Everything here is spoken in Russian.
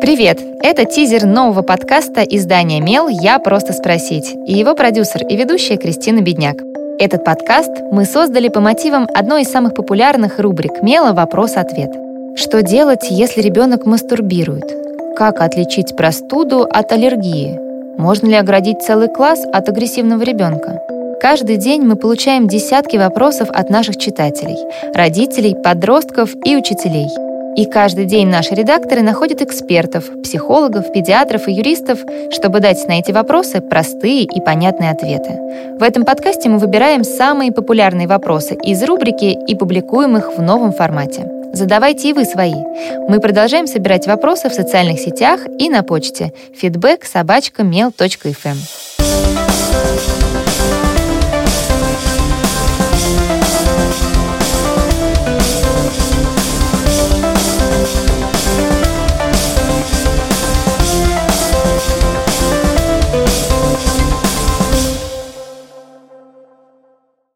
Привет! Это тизер нового подкаста издания «Мел. Я просто спросить» и его продюсер и ведущая Кристина Бедняк. Этот подкаст мы создали по мотивам одной из самых популярных рубрик «Мела. Вопрос-ответ». Что делать, если ребенок мастурбирует? Как отличить простуду от аллергии? Можно ли оградить целый класс от агрессивного ребенка? Каждый день мы получаем десятки вопросов от наших читателей, родителей, подростков и учителей – и каждый день наши редакторы находят экспертов, психологов, педиатров и юристов, чтобы дать на эти вопросы простые и понятные ответы. В этом подкасте мы выбираем самые популярные вопросы из рубрики и публикуем их в новом формате. Задавайте и вы свои. Мы продолжаем собирать вопросы в социальных сетях и на почте feedback собачка mail.fm.